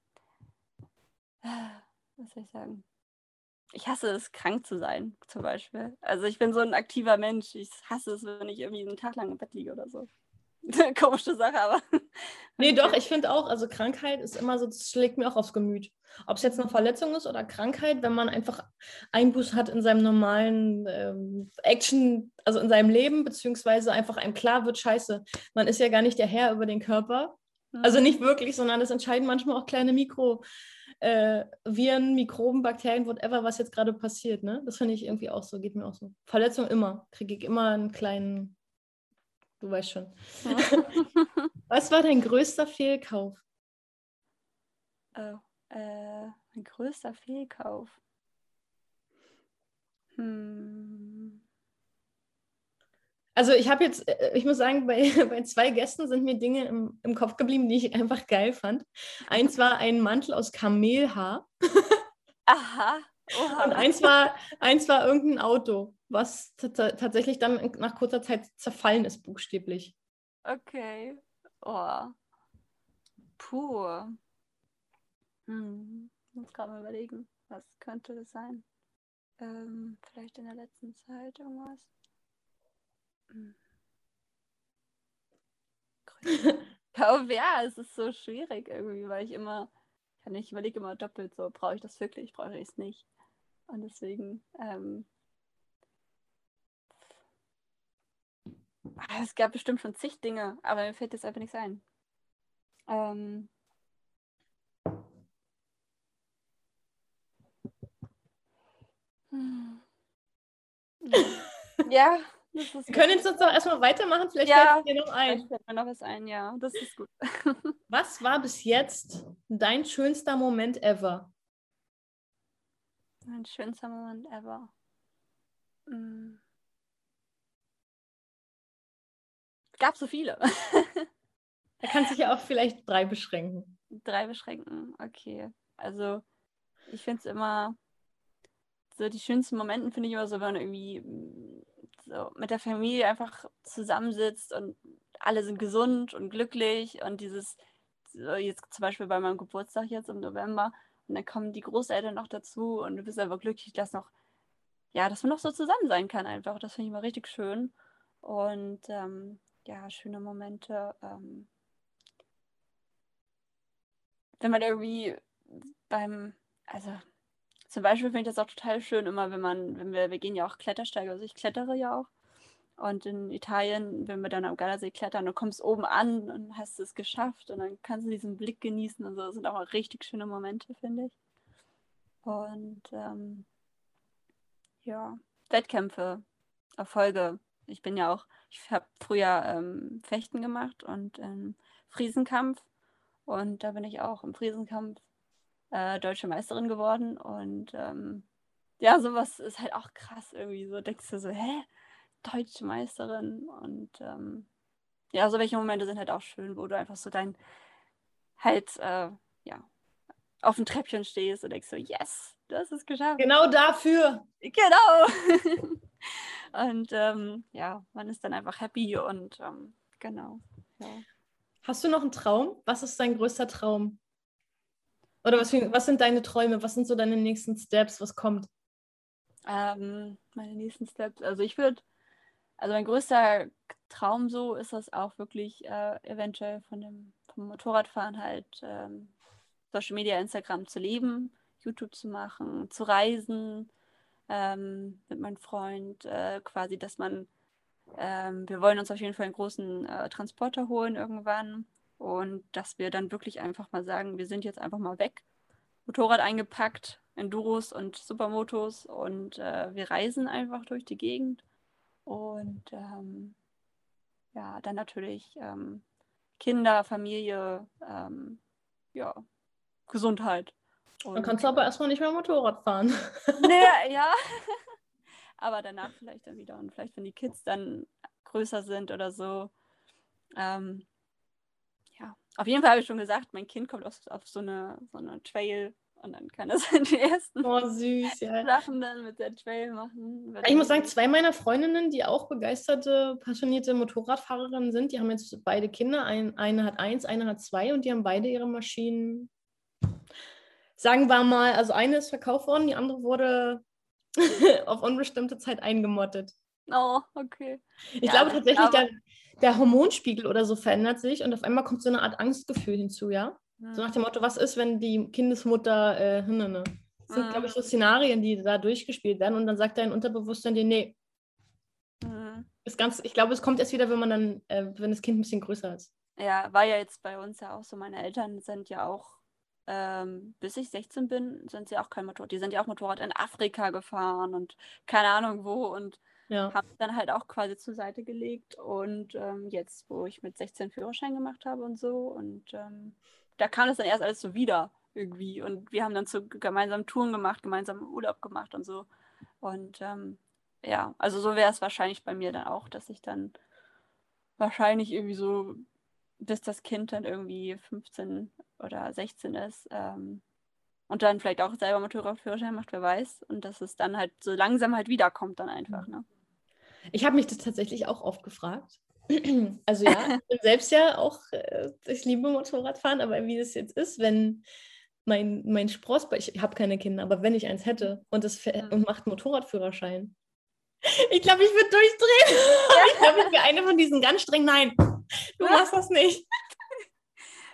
was soll ich sagen? Ich hasse es, krank zu sein, zum Beispiel. Also ich bin so ein aktiver Mensch. Ich hasse es, wenn ich irgendwie einen Tag lang im Bett liege oder so. Komische Sache, aber. Nee, doch, ich finde auch, also Krankheit ist immer so, das schlägt mir auch aufs Gemüt. Ob es jetzt eine Verletzung ist oder Krankheit, wenn man einfach Einbuß hat in seinem normalen ähm, Action, also in seinem Leben, beziehungsweise einfach einem klar wird, scheiße, man ist ja gar nicht der Herr über den Körper. Also nicht wirklich, sondern das entscheiden manchmal auch kleine Mikro, äh, Viren, Mikroben, Bakterien, whatever, was jetzt gerade passiert. Ne? Das finde ich irgendwie auch so, geht mir auch so. Verletzung immer, kriege ich immer einen kleinen, du weißt schon. Was war dein größter Fehlkauf? Oh, äh, mein größter Fehlkauf. Hm. Also ich habe jetzt, äh, ich muss sagen, bei, bei zwei Gästen sind mir Dinge im, im Kopf geblieben, die ich einfach geil fand. Eins war ein Mantel aus Kamelhaar Aha. Oha. und eins war, eins war irgendein Auto, was tats- tatsächlich dann nach kurzer Zeit zerfallen ist, buchstäblich. Okay. Oh. Puh. Hm. Ich muss gerade mal überlegen, was könnte das sein? Ähm, vielleicht in der letzten Zeit irgendwas? Hm. Aber ja, es ist so schwierig irgendwie, weil ich immer, ich überlege immer doppelt so, brauche ich das wirklich, brauche ich es nicht. Und deswegen, ähm, ah, es gab bestimmt schon zig Dinge, aber mir fällt jetzt einfach nichts ein. Ähm, hm. ja, Wir können jetzt noch erstmal weitermachen, vielleicht Ja, fällt dir noch ein. Vielleicht fällt mir noch was ein, ja. Das ist gut. Was war bis jetzt dein schönster Moment ever? Mein schönster Moment ever. Mm. Gab so viele. Da kannst du dich ja auch vielleicht drei beschränken. Drei beschränken, okay. Also, ich finde es immer, so die schönsten Momente finde ich immer so, wenn man irgendwie mm, so mit der Familie einfach zusammensitzt und alle sind gesund und glücklich und dieses, so jetzt zum Beispiel bei meinem Geburtstag jetzt im November und dann kommen die Großeltern noch dazu und du bist einfach glücklich, dass noch, ja, dass man noch so zusammen sein kann einfach. Das finde ich immer richtig schön. Und ähm, ja, schöne Momente. Ähm, wenn man irgendwie beim, also zum Beispiel finde ich das auch total schön, immer wenn man, wenn wir, wir gehen ja auch Klettersteige, also ich klettere ja auch. Und in Italien, wenn wir dann am Gardasee klettern, du kommst oben an und hast es geschafft und dann kannst du diesen Blick genießen und so. Das sind auch mal richtig schöne Momente, finde ich. Und ähm, ja, Wettkämpfe, Erfolge. Ich bin ja auch, ich habe früher ähm, Fechten gemacht und ähm, Friesenkampf. Und da bin ich auch im Friesenkampf äh, deutsche Meisterin geworden. Und ähm, ja, sowas ist halt auch krass irgendwie. So denkst du so, hä? Deutsche Meisterin. Und ähm, ja, so welche Momente sind halt auch schön, wo du einfach so dein halt, äh, ja, auf dem Treppchen stehst und denkst so, yes, du hast es geschafft. Genau dafür. Genau. und ähm, ja, man ist dann einfach happy und ähm, genau. Ja. Hast du noch einen Traum? Was ist dein größter Traum? Oder was, was sind deine Träume? Was sind so deine nächsten Steps? Was kommt? Ähm, meine nächsten Steps. Also ich würde, also mein größter Traum so ist das auch wirklich äh, eventuell von dem vom Motorradfahren halt ähm, Social Media, Instagram zu leben, YouTube zu machen, zu reisen ähm, mit meinem Freund, äh, quasi, dass man, ähm, wir wollen uns auf jeden Fall einen großen äh, Transporter holen irgendwann und dass wir dann wirklich einfach mal sagen, wir sind jetzt einfach mal weg, Motorrad eingepackt, Enduros und Supermotos und äh, wir reisen einfach durch die Gegend und ähm, ja, dann natürlich ähm, Kinder, Familie, ähm, ja, Gesundheit. Dann Und- kannst du aber erstmal nicht mehr Motorrad fahren. Nee, ja. Aber danach vielleicht dann wieder. Und vielleicht, wenn die Kids dann größer sind oder so. Ähm, ja, auf jeden Fall habe ich schon gesagt, mein Kind kommt auf, auf so, eine, so eine Trail und dann kann es die ersten Oh, süß, ja. Sachen dann mit der Trail machen. Ich muss sagen, zwei meiner Freundinnen, die auch begeisterte, passionierte Motorradfahrerinnen sind, die haben jetzt beide Kinder. Ein, eine hat eins, eine hat zwei und die haben beide ihre Maschinen, sagen wir mal, also eine ist verkauft worden, die andere wurde auf unbestimmte Zeit eingemottet. Oh, okay. Ich Ja, glaube tatsächlich, aber- der, der Hormonspiegel oder so verändert sich und auf einmal kommt so eine Art Angstgefühl hinzu, ja? So nach dem Motto, was ist, wenn die Kindesmutter, äh, ne, ne. Das sind, Mhm. glaube ich, so Szenarien, die da durchgespielt werden und dann sagt dein Unterbewusstsein dir, nee, Hm. ist ganz, ich glaube, es kommt erst wieder, wenn man dann, äh, wenn das Kind ein bisschen größer ist. Ja, war ja jetzt bei uns ja auch so. Meine Eltern sind ja auch, ähm, bis ich 16 bin, sind sie auch kein Motorrad. Die sind ja auch Motorrad in Afrika gefahren und keine Ahnung wo und Ja. haben dann halt auch quasi zur Seite gelegt. Und ähm, jetzt, wo ich mit 16 Führerschein gemacht habe und so, und ähm, da kam das dann erst alles so wieder irgendwie. Und wir haben dann so gemeinsam Touren gemacht, gemeinsam Urlaub gemacht und so. Und ähm, ja, also so wäre es wahrscheinlich bei mir dann auch, dass ich dann wahrscheinlich irgendwie so, bis das Kind dann irgendwie 15 oder 16 ist, ähm, und dann vielleicht auch selber Motorradführerschein macht, wer weiß. Und dass es dann halt so langsam halt wiederkommt dann einfach, ne? Ich habe mich das tatsächlich auch oft gefragt. Also ja, ich bin selbst ja auch, äh, ich liebe Motorradfahren, aber wie das jetzt ist, wenn mein, mein Spross, ich habe keine Kinder, aber wenn ich eins hätte und das Mhm. und macht Motorradführerschein. Ich glaube, ich würde durchdrehen. Ich glaube, ich wäre eine von diesen ganz streng, nein, du machst das nicht.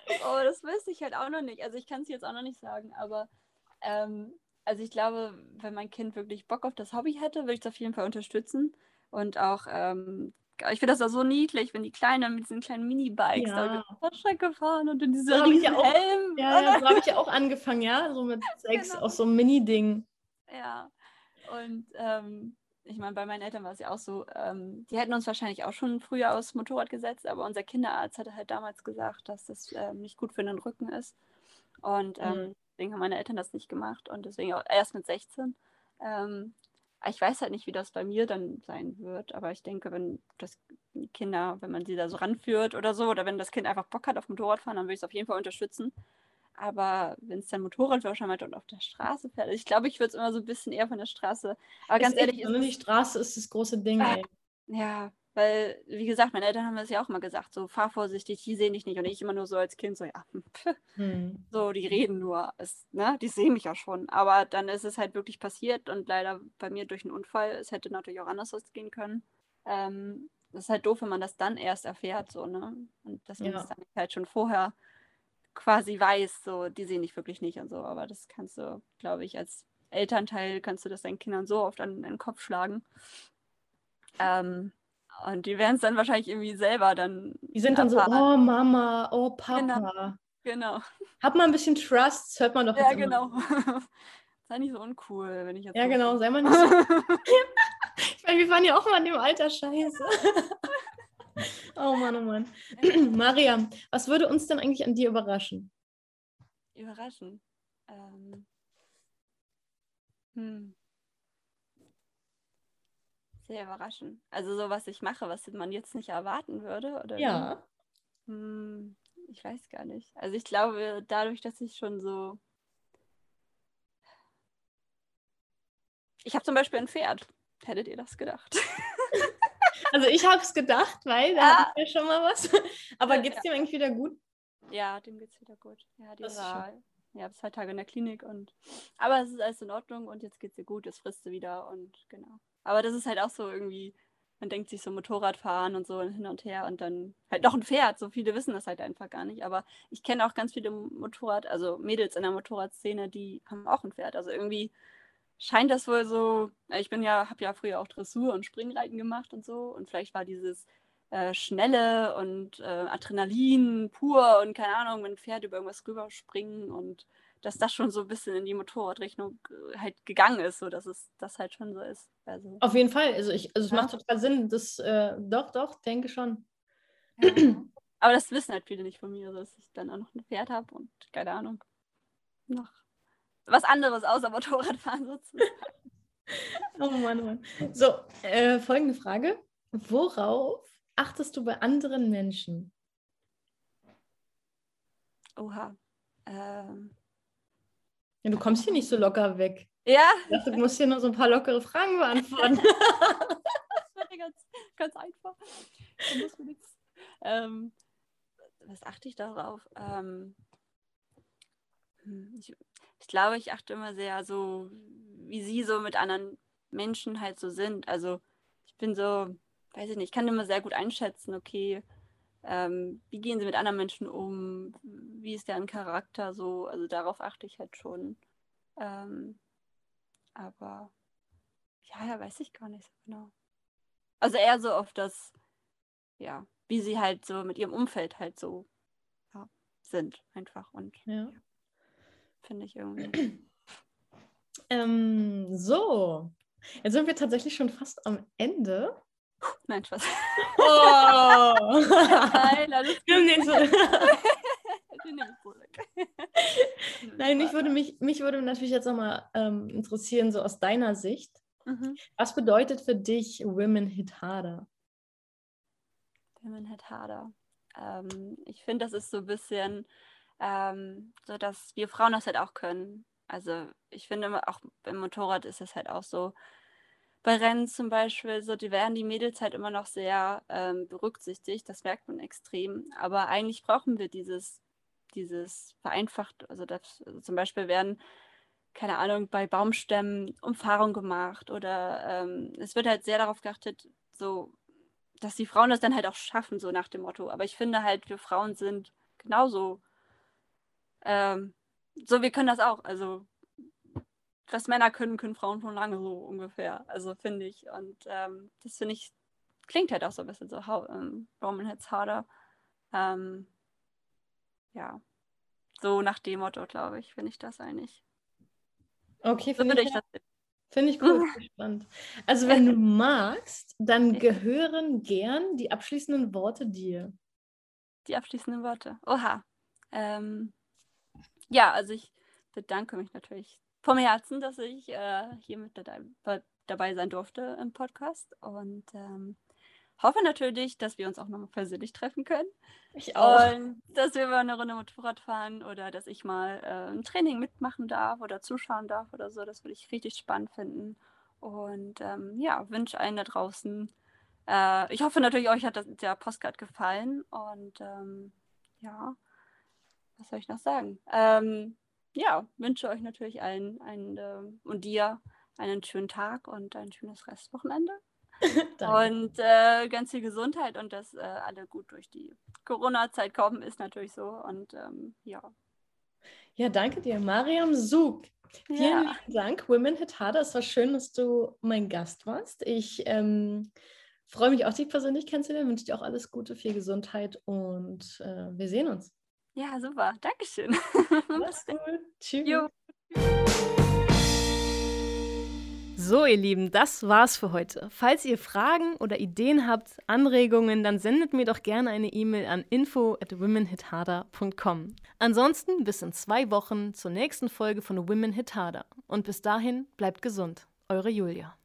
Oh, das wüsste ich halt auch noch nicht. Also ich kann es jetzt auch noch nicht sagen, aber ähm, also ich glaube, wenn mein Kind wirklich Bock auf das Hobby hätte, würde ich es auf jeden Fall unterstützen. Und auch, ähm, ich finde das auch so niedlich, wenn die Kleinen mit diesen kleinen Minibikes da Ja. über die Strecke fahren und in So diesem ich ja auch- Helm. Ja, ja, so habe ich ja auch angefangen, ja, so mit sechs, Genau. aus so einem Mini-Ding. Ja. Und ähm, ich meine, bei meinen Eltern war es ja auch so, ähm, die hätten uns wahrscheinlich auch schon früher aufs Motorrad gesetzt, aber unser Kinderarzt hatte halt damals gesagt, dass das ähm, nicht gut für den Rücken ist. Und ähm, mhm. deswegen haben meine Eltern das nicht gemacht und deswegen auch erst mit 16. Ähm, ich weiß halt nicht, wie das bei mir dann sein wird, aber ich denke, wenn das Kinder, wenn man sie da so ranführt oder so, oder wenn das Kind einfach Bock hat auf Motorradfahren, dann würde ich es auf jeden Fall unterstützen. Aber wenn es dann Motorradführerschein hat und auf der Straße fährt, ich glaube, ich würde es immer so ein bisschen eher von der Straße. Aber ganz ehrlich, ist die Straße ist das große Ding. Äh, ja, weil, wie gesagt, meine Eltern haben das ja auch immer gesagt, so fahr vorsichtig, die sehen dich nicht. Und ich immer nur so als Kind so, ja, pff, hm. so, die reden nur, es, ne, die sehen mich ja schon. Aber dann ist es halt wirklich passiert und leider bei mir durch einen Unfall, es hätte natürlich auch anders ausgehen können. Ähm, das ist halt doof, wenn man das dann erst erfährt, so, ne? Und deswegen ja. ist dann halt schon vorher quasi weiß, so, die sehen dich wirklich nicht und so. Aber das kannst du, glaube ich, als Elternteil kannst du das deinen Kindern so oft an den Kopf schlagen. Ähm, und die werden es dann wahrscheinlich irgendwie selber dann. Die sind dann erfahren. so, oh Mama, oh Papa. Genau. genau. Hab mal ein bisschen Trust, hört man doch Ja, genau. sei nicht so uncool, wenn ich jetzt. Ja, genau, sei mal nicht so. ich meine, wir waren ja auch mal in dem Alter scheiße. Oh Mann, oh Mann. Maria, was würde uns denn eigentlich an dir überraschen? Überraschen? Ähm. Hm. Sehr überraschend. Also so, was ich mache, was man jetzt nicht erwarten würde, oder? Ja. Hm, ich weiß gar nicht. Also ich glaube, dadurch, dass ich schon so... Ich habe zum Beispiel ein Pferd. Hättet ihr das gedacht? Also ich habe es gedacht, weil da ja. hatte ich ja schon mal was. Aber geht es ja. dem eigentlich wieder gut? Ja, dem geht es wieder gut. Ja, die das war ja, zwei Tage in der Klinik und aber es ist alles in Ordnung und jetzt geht es ihr gut, es frisst sie wieder und genau. Aber das ist halt auch so irgendwie, man denkt sich so Motorradfahren und so hin und her und dann halt noch ein Pferd. So viele wissen das halt einfach gar nicht. Aber ich kenne auch ganz viele Motorrad, also Mädels in der Motorradszene, die haben auch ein Pferd. Also irgendwie scheint das wohl so, äh, ich bin ja, habe ja früher auch Dressur und Springreiten gemacht und so und vielleicht war dieses äh, Schnelle und äh, Adrenalin pur und keine Ahnung, wenn ein Pferd über irgendwas rüberspringen und dass das schon so ein bisschen in die Motorradrechnung halt gegangen ist, so dass es das halt schon so ist. Also, Auf jeden Fall, also ich, also es ja. macht total Sinn, das äh, doch, doch, denke schon. Ja. Aber das wissen halt viele nicht von mir, dass ich dann auch noch ein Pferd habe und keine Ahnung, noch was anderes außer Motorradfahren sozusagen. oh Mann, oh Mann. So, äh, folgende Frage. Worauf achtest du bei anderen Menschen? Oha. Ähm. Ja, du kommst hier nicht so locker weg. Ja. Dachte, du musst hier nur so ein paar lockere Fragen beantworten. das war ganz, ganz einfach. Ähm, was achte ich darauf? Ähm, hm, ich, ich glaube, ich achte immer sehr so, wie sie so mit anderen Menschen halt so sind. Also ich bin so, weiß ich nicht, ich kann immer sehr gut einschätzen, okay, ähm, wie gehen sie mit anderen Menschen um, wie ist deren Charakter so, also darauf achte ich halt schon. Ähm, aber ja, ja, weiß ich gar nicht so genau. Also eher so auf das, ja, wie sie halt so mit ihrem Umfeld halt so ja, sind einfach und ja. ja finde ich irgendwie. Ähm, so, jetzt sind wir tatsächlich schon fast am Ende. Nein, Spaß. Oh! Nein, alles gut. Nein, mich würde, mich, mich würde natürlich jetzt nochmal ähm, interessieren, so aus deiner Sicht. Mhm. Was bedeutet für dich Women Hit Harder? Women Hit Harder. Ähm, ich finde, das ist so ein bisschen ähm, so dass wir Frauen das halt auch können. Also ich finde auch beim Motorrad ist es halt auch so. Bei Rennen zum Beispiel, so die werden die Mädels halt immer noch sehr ähm, berücksichtigt, das merkt man extrem. Aber eigentlich brauchen wir dieses, dieses vereinfacht, also, das, also zum Beispiel werden, keine Ahnung, bei Baumstämmen Umfahrung gemacht oder ähm, es wird halt sehr darauf geachtet, so dass die Frauen das dann halt auch schaffen, so nach dem Motto. Aber ich finde halt, wir Frauen sind genauso ähm, so, wir können das auch. Also, was Männer können, können Frauen schon lange so ungefähr. Also, finde ich. Und ähm, das finde ich, klingt halt auch so ein bisschen so, how, um, Roman Hits Harder. Ähm, ja, so nach dem Motto, glaube ich, finde ich das eigentlich. Okay, so finde ich, ich, das. Finde ich cool, spannend. Also wenn du magst, dann gehören gern die abschließenden Worte dir. Die abschließenden Worte. Oha. Ähm, ja, also ich bedanke mich natürlich vom Herzen, dass ich äh, hier mit dabei, dabei sein durfte im Podcast und ähm, hoffe natürlich, dass wir uns auch nochmal persönlich treffen können. Ich auch. Und dass wir mal eine Runde Motorrad fahren oder dass ich mal äh, ein Training mitmachen darf oder zuschauen darf oder so. Das würde ich richtig spannend finden. Und ähm, ja, wünsche allen da draußen. Äh, ich hoffe natürlich, euch hat das, der Postcard gefallen. Und ähm, ja, was soll ich noch sagen? Ähm, ja, wünsche euch natürlich allen einen, äh, und dir einen schönen Tag und ein schönes Restwochenende. und äh, ganz viel Gesundheit und dass äh, alle gut durch die Corona-Zeit kommen, ist natürlich so. Und ähm, ja. Ja, danke dir, Mariam Sug. Vielen ja. Dank. Women Hit Harder. Es war schön, dass du mein Gast warst. Ich ähm, freue mich auch, dich persönlich kennenzulernen. Wünsche dir auch alles Gute, viel Gesundheit und äh, wir sehen uns. Ja, super. Dankeschön. Mach's gut. Tschüss. Jo. So, ihr Lieben, das war's für heute. Falls ihr Fragen oder Ideen habt, Anregungen, dann sendet mir doch gerne eine E-Mail an info at womenhitharder.com. Ansonsten bis in zwei Wochen zur nächsten Folge von Women Hit Harder. Und bis dahin bleibt gesund. Eure Julia.